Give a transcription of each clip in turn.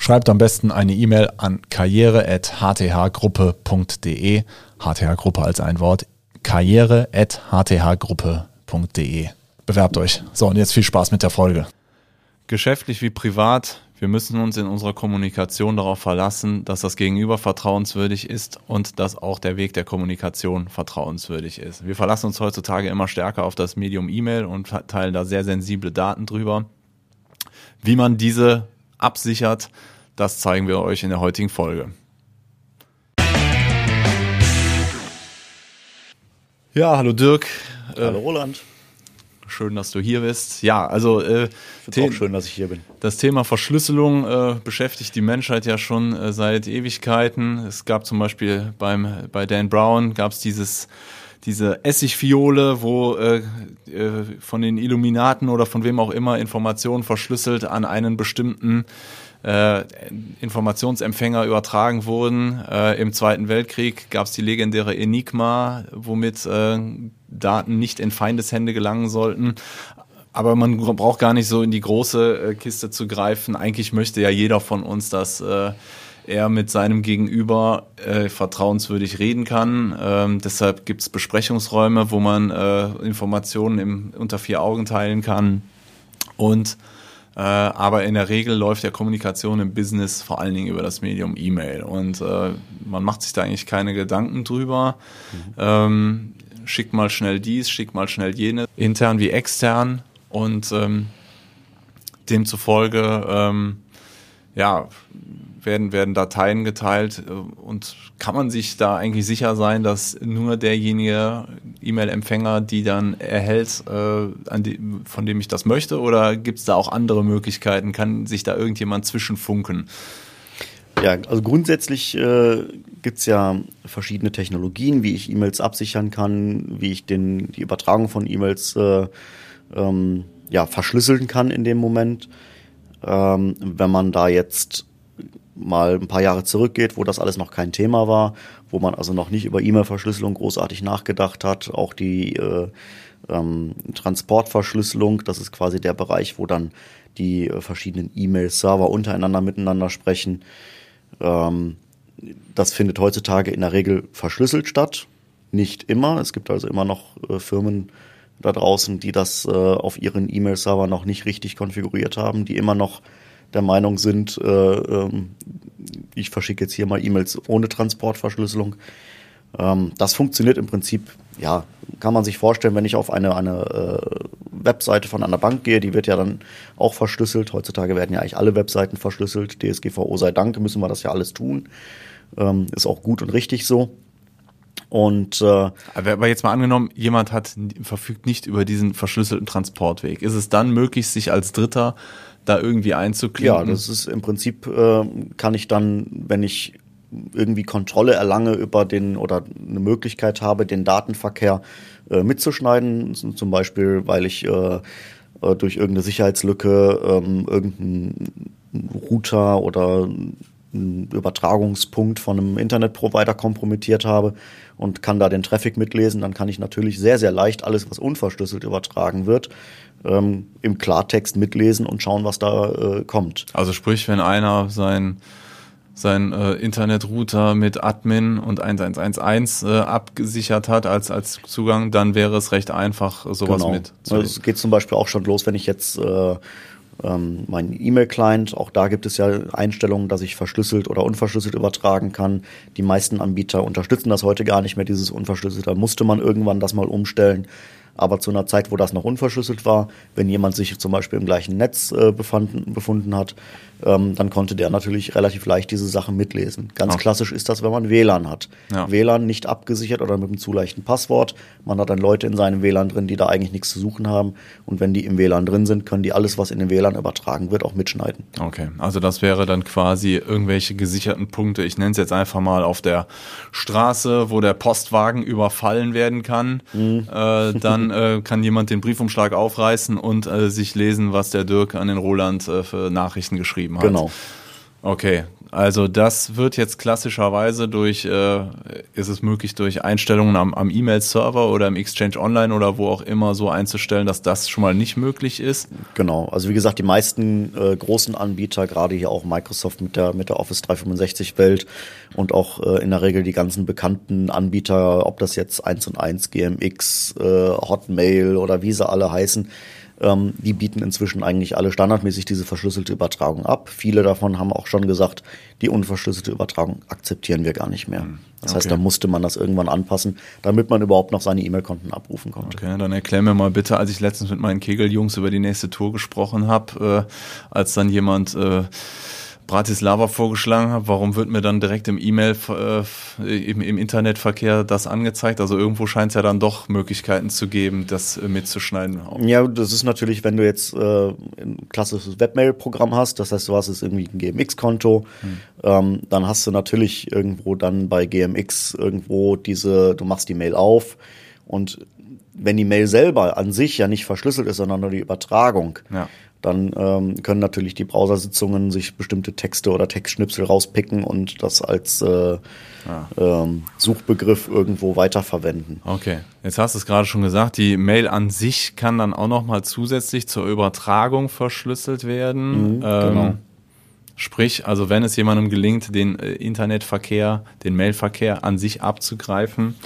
Schreibt am besten eine E-Mail an karriere.hthgruppe.de. HTH-Gruppe als ein Wort. karriere.hthgruppe.de. Bewerbt euch. So, und jetzt viel Spaß mit der Folge. Geschäftlich wie privat, wir müssen uns in unserer Kommunikation darauf verlassen, dass das Gegenüber vertrauenswürdig ist und dass auch der Weg der Kommunikation vertrauenswürdig ist. Wir verlassen uns heutzutage immer stärker auf das Medium E-Mail und teilen da sehr sensible Daten drüber. Wie man diese absichert, das zeigen wir euch in der heutigen Folge. Ja, hallo Dirk. Hallo Roland. Schön, dass du hier bist. Ja, also äh, auch schön, dass ich hier bin. Das Thema Verschlüsselung äh, beschäftigt die Menschheit ja schon äh, seit Ewigkeiten. Es gab zum Beispiel beim bei Dan Brown gab es dieses diese Essigfiole, wo äh, äh, von den Illuminaten oder von wem auch immer Informationen verschlüsselt an einen bestimmten äh, Informationsempfänger übertragen wurden. Äh, Im Zweiten Weltkrieg gab es die legendäre Enigma, womit äh, Daten nicht in Feindeshände gelangen sollten. Aber man braucht gar nicht so in die große äh, Kiste zu greifen. Eigentlich möchte ja jeder von uns, dass äh, er mit seinem Gegenüber äh, vertrauenswürdig reden kann. Ähm, deshalb gibt es Besprechungsräume, wo man äh, Informationen im, unter vier Augen teilen kann. Und äh, aber in der Regel läuft ja Kommunikation im Business vor allen Dingen über das Medium E-Mail. Und äh, man macht sich da eigentlich keine Gedanken drüber. Mhm. Ähm, schickt mal schnell dies, schickt mal schnell jenes, intern wie extern. Und ähm, demzufolge, ähm, ja, werden, werden Dateien geteilt äh, und kann man sich da eigentlich sicher sein, dass nur derjenige E-Mail-Empfänger, die dann erhält, äh, die, von dem ich das möchte, oder gibt es da auch andere Möglichkeiten? Kann sich da irgendjemand zwischenfunken? Ja, also grundsätzlich äh, gibt es ja verschiedene Technologien, wie ich E-Mails absichern kann, wie ich den, die Übertragung von E-Mails äh, ähm, ja, verschlüsseln kann in dem Moment. Ähm, wenn man da jetzt mal ein paar Jahre zurückgeht, wo das alles noch kein Thema war, wo man also noch nicht über E-Mail-Verschlüsselung großartig nachgedacht hat. Auch die äh, ähm, Transportverschlüsselung, das ist quasi der Bereich, wo dann die äh, verschiedenen E-Mail-Server untereinander miteinander sprechen. Ähm, das findet heutzutage in der Regel verschlüsselt statt. Nicht immer. Es gibt also immer noch äh, Firmen da draußen, die das äh, auf ihren E-Mail-Server noch nicht richtig konfiguriert haben, die immer noch der Meinung sind, äh, ähm, ich verschicke jetzt hier mal E-Mails ohne Transportverschlüsselung. Ähm, das funktioniert im Prinzip, ja, kann man sich vorstellen, wenn ich auf eine, eine äh, Webseite von einer Bank gehe, die wird ja dann auch verschlüsselt. Heutzutage werden ja eigentlich alle Webseiten verschlüsselt. DSGVO sei Dank, müssen wir das ja alles tun. Ähm, ist auch gut und richtig so. Und äh, aber jetzt mal angenommen, jemand hat verfügt nicht über diesen verschlüsselten Transportweg. Ist es dann möglich, sich als Dritter da irgendwie einzuklinken? Ja, das ist im Prinzip, äh, kann ich dann, wenn ich irgendwie Kontrolle erlange über den oder eine Möglichkeit habe, den Datenverkehr äh, mitzuschneiden, zum Beispiel, weil ich äh, äh durch irgendeine Sicherheitslücke ähm, irgendeinen Router oder einen Übertragungspunkt von einem Internetprovider kompromittiert habe und kann da den Traffic mitlesen, dann kann ich natürlich sehr, sehr leicht alles, was unverschlüsselt übertragen wird, ähm, im Klartext mitlesen und schauen, was da äh, kommt. Also sprich, wenn einer sein sein äh, Internetrouter mit Admin und 1111 äh, abgesichert hat als, als Zugang, dann wäre es recht einfach, sowas genau. mit zu. Es geht zum Beispiel auch schon los, wenn ich jetzt äh, ähm, meinen E-Mail-Client, auch da gibt es ja Einstellungen, dass ich verschlüsselt oder unverschlüsselt übertragen kann. Die meisten Anbieter unterstützen das heute gar nicht mehr, dieses unverschlüsselt. Da musste man irgendwann das mal umstellen. Aber zu einer Zeit, wo das noch unverschlüsselt war, wenn jemand sich zum Beispiel im gleichen Netz äh, befanden, befunden hat, ähm, dann konnte der natürlich relativ leicht diese Sachen mitlesen. Ganz okay. klassisch ist das, wenn man WLAN hat. Ja. WLAN nicht abgesichert oder mit einem zu leichten Passwort. Man hat dann Leute in seinem WLAN drin, die da eigentlich nichts zu suchen haben. Und wenn die im WLAN drin sind, können die alles, was in den WLAN übertragen wird, auch mitschneiden. Okay, also das wäre dann quasi irgendwelche gesicherten Punkte. Ich nenne es jetzt einfach mal auf der Straße, wo der Postwagen überfallen werden kann. Mhm. Äh, dann äh, kann jemand den Briefumschlag aufreißen und äh, sich lesen, was der Dirk an den Roland äh, für Nachrichten geschrieben hat. Genau. Okay, also das wird jetzt klassischerweise durch, äh, ist es möglich durch Einstellungen am, am E-Mail-Server oder im Exchange Online oder wo auch immer so einzustellen, dass das schon mal nicht möglich ist? Genau, also wie gesagt, die meisten äh, großen Anbieter, gerade hier auch Microsoft mit der, mit der Office 365 Welt und auch äh, in der Regel die ganzen bekannten Anbieter, ob das jetzt 1 und 1, GMX, äh, Hotmail oder wie sie alle heißen, ähm, die bieten inzwischen eigentlich alle standardmäßig diese verschlüsselte Übertragung ab. Viele davon haben auch schon gesagt, die unverschlüsselte Übertragung akzeptieren wir gar nicht mehr. Hm, das okay. heißt, da musste man das irgendwann anpassen, damit man überhaupt noch seine E-Mail-Konten abrufen konnte. Okay, dann erklär mir mal bitte, als ich letztens mit meinen Kegeljungs über die nächste Tour gesprochen habe, äh, als dann jemand äh, Bratislava vorgeschlagen habe, warum wird mir dann direkt im E-Mail, äh, im, im, Internetverkehr das angezeigt? Also irgendwo scheint es ja dann doch Möglichkeiten zu geben, das äh, mitzuschneiden. Ja, das ist natürlich, wenn du jetzt äh, ein klassisches Webmail-Programm hast, das heißt, du hast jetzt irgendwie ein GMX-Konto, hm. ähm, dann hast du natürlich irgendwo dann bei GMX irgendwo diese, du machst die Mail auf und wenn die Mail selber an sich ja nicht verschlüsselt ist, sondern nur die Übertragung, ja dann ähm, können natürlich die Browsersitzungen sich bestimmte Texte oder Textschnipsel rauspicken und das als äh, ja. ähm, Suchbegriff irgendwo weiterverwenden. Okay, jetzt hast du es gerade schon gesagt, die Mail an sich kann dann auch nochmal zusätzlich zur Übertragung verschlüsselt werden. Mhm, ähm, genau. Sprich, also wenn es jemandem gelingt, den äh, Internetverkehr, den Mailverkehr an sich abzugreifen,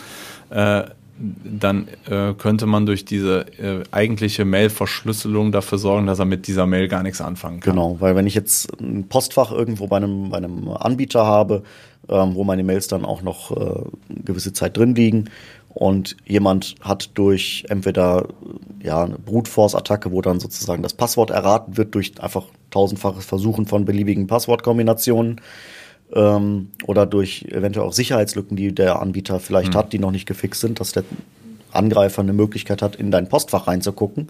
äh, dann äh, könnte man durch diese äh, eigentliche Mail-Verschlüsselung dafür sorgen, dass er mit dieser Mail gar nichts anfangen kann. Genau, weil wenn ich jetzt ein Postfach irgendwo bei einem, bei einem Anbieter habe, ähm, wo meine Mails dann auch noch äh, gewisse Zeit drin liegen und jemand hat durch entweder ja, eine Brute Force-Attacke, wo dann sozusagen das Passwort erraten wird durch einfach tausendfaches Versuchen von beliebigen Passwortkombinationen, ähm, oder durch eventuell auch Sicherheitslücken, die der Anbieter vielleicht mhm. hat, die noch nicht gefixt sind, dass der Angreifer eine Möglichkeit hat, in dein Postfach reinzugucken,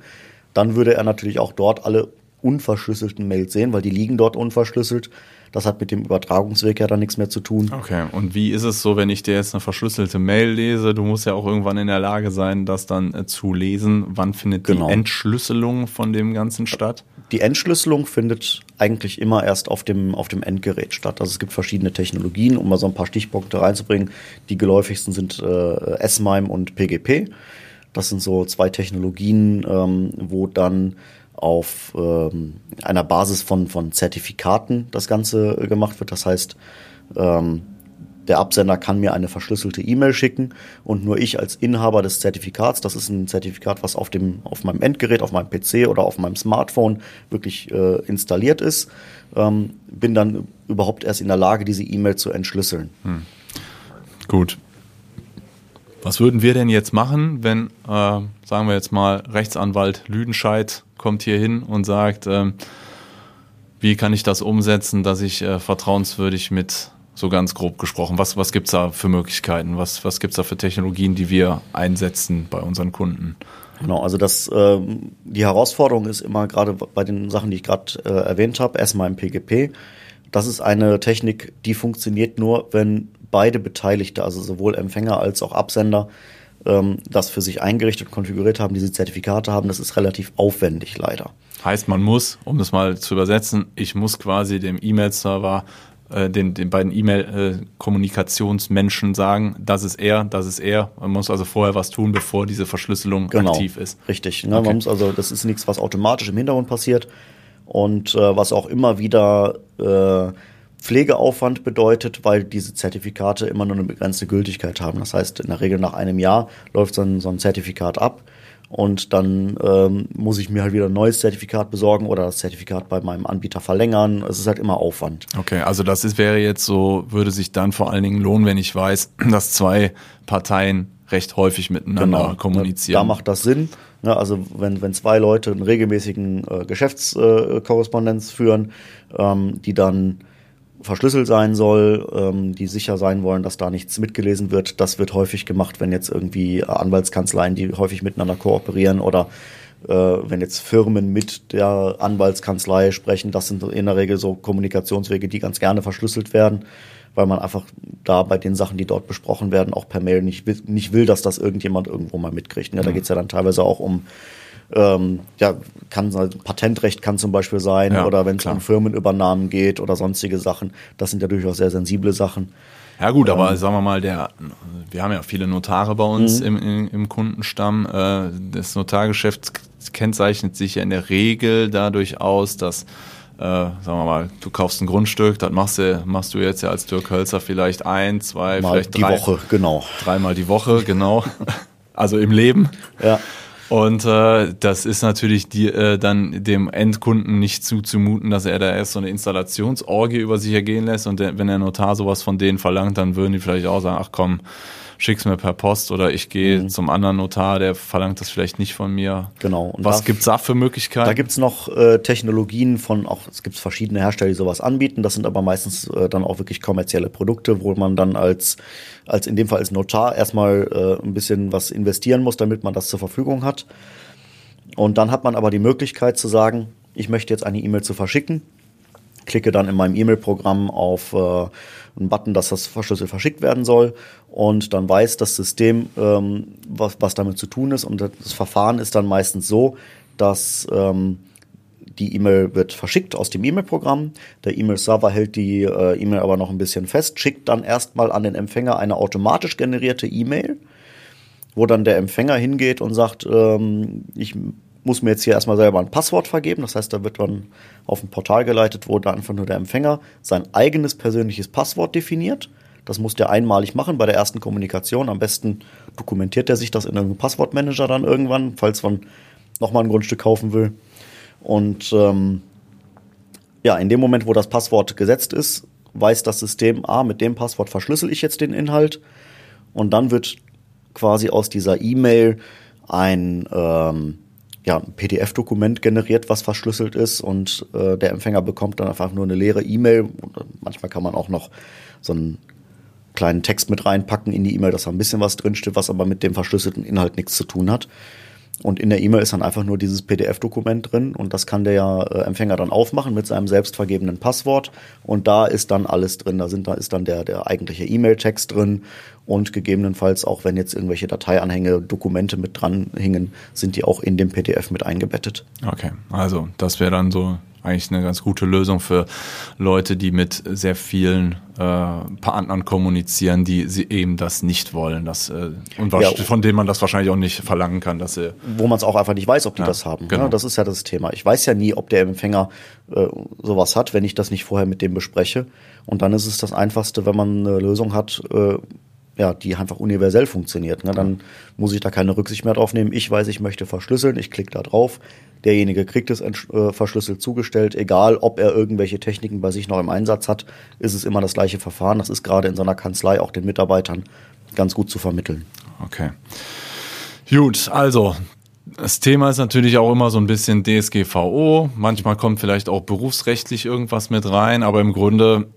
dann würde er natürlich auch dort alle unverschlüsselten Mails sehen, weil die liegen dort unverschlüsselt. Das hat mit dem Übertragungsweg ja dann nichts mehr zu tun. Okay, und wie ist es so, wenn ich dir jetzt eine verschlüsselte Mail lese? Du musst ja auch irgendwann in der Lage sein, das dann äh, zu lesen. Wann findet genau. die Entschlüsselung von dem Ganzen statt? Die Entschlüsselung findet eigentlich immer erst auf dem, auf dem Endgerät statt. Also es gibt verschiedene Technologien, um mal so ein paar Stichpunkte reinzubringen. Die geläufigsten sind äh, S-MIME und PGP. Das sind so zwei Technologien, ähm, wo dann auf ähm, einer Basis von, von Zertifikaten das Ganze äh, gemacht wird. Das heißt, ähm, der Absender kann mir eine verschlüsselte E-Mail schicken und nur ich als Inhaber des Zertifikats, das ist ein Zertifikat, was auf dem auf meinem Endgerät, auf meinem PC oder auf meinem Smartphone wirklich äh, installiert ist, ähm, bin dann überhaupt erst in der Lage, diese E-Mail zu entschlüsseln. Hm. Gut. Was würden wir denn jetzt machen, wenn, äh, sagen wir jetzt mal, Rechtsanwalt Lüdenscheid kommt hier hin und sagt, ähm, wie kann ich das umsetzen, dass ich äh, vertrauenswürdig mit, so ganz grob gesprochen, was, was gibt es da für Möglichkeiten? Was, was gibt es da für Technologien, die wir einsetzen bei unseren Kunden? Genau, also das, äh, die Herausforderung ist immer gerade bei den Sachen, die ich gerade äh, erwähnt habe, erstmal im PGP. Das ist eine Technik, die funktioniert nur, wenn beide Beteiligte, also sowohl Empfänger als auch Absender, ähm, das für sich eingerichtet und konfiguriert haben, diese Zertifikate haben, das ist relativ aufwendig leider. Heißt, man muss, um das mal zu übersetzen, ich muss quasi dem E-Mail-Server äh, den, den beiden E-Mail-Kommunikationsmenschen sagen, das ist er, das ist er. Man muss also vorher was tun, bevor diese Verschlüsselung genau, aktiv ist. Richtig. Ne? Okay. Man muss also, das ist nichts, was automatisch im Hintergrund passiert und äh, was auch immer wieder äh, Pflegeaufwand bedeutet, weil diese Zertifikate immer nur eine begrenzte Gültigkeit haben. Das heißt, in der Regel nach einem Jahr läuft so ein, so ein Zertifikat ab und dann ähm, muss ich mir halt wieder ein neues Zertifikat besorgen oder das Zertifikat bei meinem Anbieter verlängern. Es ist halt immer Aufwand. Okay, also das ist, wäre jetzt so, würde sich dann vor allen Dingen lohnen, wenn ich weiß, dass zwei Parteien recht häufig miteinander genau. kommunizieren. Da macht das Sinn. Ja, also wenn, wenn zwei Leute einen regelmäßigen äh, Geschäftskorrespondenz äh, führen, ähm, die dann verschlüsselt sein soll, ähm, die sicher sein wollen, dass da nichts mitgelesen wird. Das wird häufig gemacht, wenn jetzt irgendwie Anwaltskanzleien, die häufig miteinander kooperieren oder äh, wenn jetzt Firmen mit der Anwaltskanzlei sprechen, das sind in der Regel so Kommunikationswege, die ganz gerne verschlüsselt werden, weil man einfach da bei den Sachen, die dort besprochen werden, auch per Mail nicht, nicht will, dass das irgendjemand irgendwo mal mitkriegt. Ja, da mhm. geht's ja dann teilweise auch um ähm, ja, kann Patentrecht kann zum Beispiel sein ja, oder wenn es um Firmenübernahmen geht oder sonstige Sachen. Das sind ja durchaus sehr sensible Sachen. Ja gut, aber ähm, sagen wir mal, der, wir haben ja viele Notare bei uns mhm. im, im, im, Kundenstamm. Äh, das Notargeschäft kennzeichnet sich ja in der Regel dadurch aus, dass äh, sagen wir mal, du kaufst ein Grundstück, das machst du, machst du jetzt ja als Dirk Hölzer vielleicht ein, zwei, mal vielleicht drei. Die Woche, genau. Dreimal die Woche, genau. also im Leben. Ja. Und äh, das ist natürlich die, äh, dann dem Endkunden nicht zuzumuten, dass er da erst so eine Installationsorgie über sich ergehen lässt. Und der, wenn der Notar sowas von denen verlangt, dann würden die vielleicht auch sagen, ach komm, schick's mir per Post oder ich gehe mhm. zum anderen Notar, der verlangt das vielleicht nicht von mir. Genau. Und Was da, gibt's da für Möglichkeiten? Da gibt's noch äh, Technologien von, auch es gibt verschiedene Hersteller, die sowas anbieten. Das sind aber meistens äh, dann auch wirklich kommerzielle Produkte, wo man dann als, als in dem Fall als Notar erstmal äh, ein bisschen was investieren muss, damit man das zur Verfügung hat. Und dann hat man aber die Möglichkeit zu sagen, ich möchte jetzt eine E-Mail zu verschicken klicke dann in meinem E-Mail-Programm auf äh, einen Button, dass das verschlüsselt verschickt werden soll und dann weiß das System, ähm, was, was damit zu tun ist und das Verfahren ist dann meistens so, dass ähm, die E-Mail wird verschickt aus dem E-Mail-Programm. Der E-Mail-Server hält die äh, E-Mail aber noch ein bisschen fest, schickt dann erstmal an den Empfänger eine automatisch generierte E-Mail, wo dann der Empfänger hingeht und sagt, ähm, ich muss mir jetzt hier erstmal selber ein Passwort vergeben. Das heißt, da wird man auf ein Portal geleitet, wo da einfach nur der Empfänger sein eigenes persönliches Passwort definiert. Das muss der einmalig machen bei der ersten Kommunikation. Am besten dokumentiert er sich das in einem Passwortmanager dann irgendwann, falls man nochmal ein Grundstück kaufen will. Und ähm, ja, in dem Moment, wo das Passwort gesetzt ist, weiß das System, ah, mit dem Passwort verschlüssel ich jetzt den Inhalt. Und dann wird quasi aus dieser E-Mail ein ähm, ja, ein PDF-Dokument generiert, was verschlüsselt ist und äh, der Empfänger bekommt dann einfach nur eine leere E-Mail. Manchmal kann man auch noch so einen kleinen Text mit reinpacken in die E-Mail, dass da ein bisschen was drinsteht, was aber mit dem verschlüsselten Inhalt nichts zu tun hat. Und in der E-Mail ist dann einfach nur dieses PDF-Dokument drin und das kann der äh, Empfänger dann aufmachen mit seinem selbst Passwort und da ist dann alles drin. Da, sind, da ist dann der, der eigentliche E-Mail-Text drin und gegebenenfalls auch, wenn jetzt irgendwelche Dateianhänge, Dokumente mit dran hingen, sind die auch in dem PDF mit eingebettet. Okay, also das wäre dann so eigentlich eine ganz gute Lösung für Leute, die mit sehr vielen äh, Partnern kommunizieren, die sie eben das nicht wollen, das, äh, und ja, von denen man das wahrscheinlich auch nicht verlangen kann, dass sie wo man es auch einfach nicht weiß, ob die ja, das haben. Genau. Ja, das ist ja das Thema. Ich weiß ja nie, ob der Empfänger äh, sowas hat, wenn ich das nicht vorher mit dem bespreche. Und dann ist es das Einfachste, wenn man eine Lösung hat, äh, ja, die einfach universell funktioniert. Ne? Dann muss ich da keine Rücksicht mehr drauf nehmen. Ich weiß, ich möchte verschlüsseln, ich klicke da drauf. Derjenige kriegt es äh, verschlüsselt zugestellt, egal ob er irgendwelche Techniken bei sich noch im Einsatz hat, ist es immer das gleiche Verfahren. Das ist gerade in so einer Kanzlei auch den Mitarbeitern ganz gut zu vermitteln. Okay. Gut, also das Thema ist natürlich auch immer so ein bisschen DSGVO. Manchmal kommt vielleicht auch berufsrechtlich irgendwas mit rein, aber im Grunde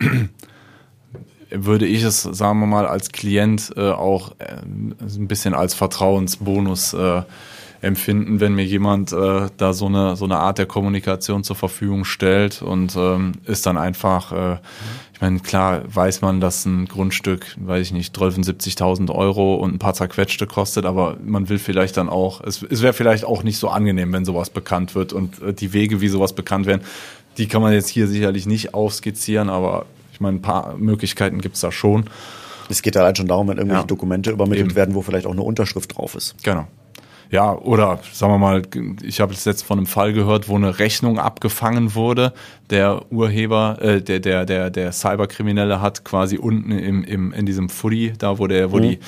würde ich es, sagen wir mal, als Klient äh, auch äh, ein bisschen als Vertrauensbonus äh, empfinden, wenn mir jemand äh, da so eine, so eine Art der Kommunikation zur Verfügung stellt und ähm, ist dann einfach, äh, ich meine, klar weiß man, dass ein Grundstück, weiß ich nicht, 12.000, Euro und ein paar zerquetschte kostet, aber man will vielleicht dann auch, es, es wäre vielleicht auch nicht so angenehm, wenn sowas bekannt wird und äh, die Wege, wie sowas bekannt werden, die kann man jetzt hier sicherlich nicht aufskizzieren, aber ich meine, ein paar Möglichkeiten gibt es da schon. Es geht allein schon darum, wenn irgendwelche ja. Dokumente übermittelt Eben. werden, wo vielleicht auch eine Unterschrift drauf ist. Genau. Ja, oder sagen wir mal, ich habe jetzt von einem Fall gehört, wo eine Rechnung abgefangen wurde. Der Urheber, äh, der, der, der, der Cyberkriminelle hat quasi unten im, im, in diesem Footy, da wo der, wo mhm. die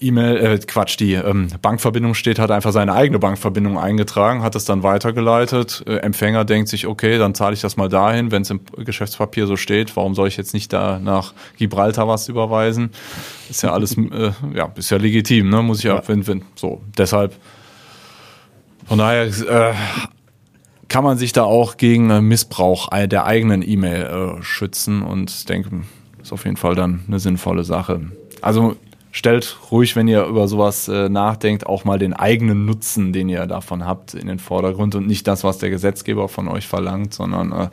E-Mail, äh, Quatsch, die ähm, Bankverbindung steht, hat einfach seine eigene Bankverbindung eingetragen, hat es dann weitergeleitet. Äh, Empfänger denkt sich, okay, dann zahle ich das mal dahin, wenn es im Geschäftspapier so steht. Warum soll ich jetzt nicht da nach Gibraltar was überweisen? Ist ja alles, äh, ja, ist ja legitim, ne? Muss ich ja, wenn, wenn, so. Deshalb, von daher äh, kann man sich da auch gegen äh, Missbrauch der eigenen E-Mail äh, schützen und denke, ist auf jeden Fall dann eine sinnvolle Sache. Also stellt ruhig, wenn ihr über sowas äh, nachdenkt, auch mal den eigenen Nutzen, den ihr davon habt, in den Vordergrund und nicht das, was der Gesetzgeber von euch verlangt, sondern äh,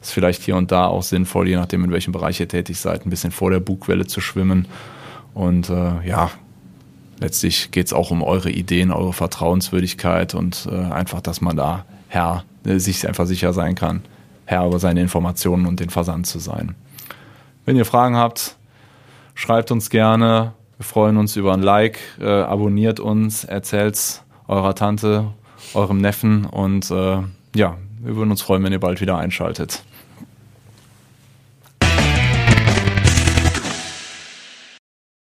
ist vielleicht hier und da auch sinnvoll, je nachdem, in welchem Bereich ihr tätig seid, ein bisschen vor der Bugwelle zu schwimmen. Und äh, ja, letztlich geht es auch um eure Ideen, eure Vertrauenswürdigkeit und äh, einfach, dass man da Herr, äh, sich einfach sicher sein kann, Herr über seine Informationen und den Versand zu sein. Wenn ihr Fragen habt, schreibt uns gerne wir freuen uns über ein Like, äh, abonniert uns, erzählt's eurer Tante, eurem Neffen und äh, ja, wir würden uns freuen, wenn ihr bald wieder einschaltet.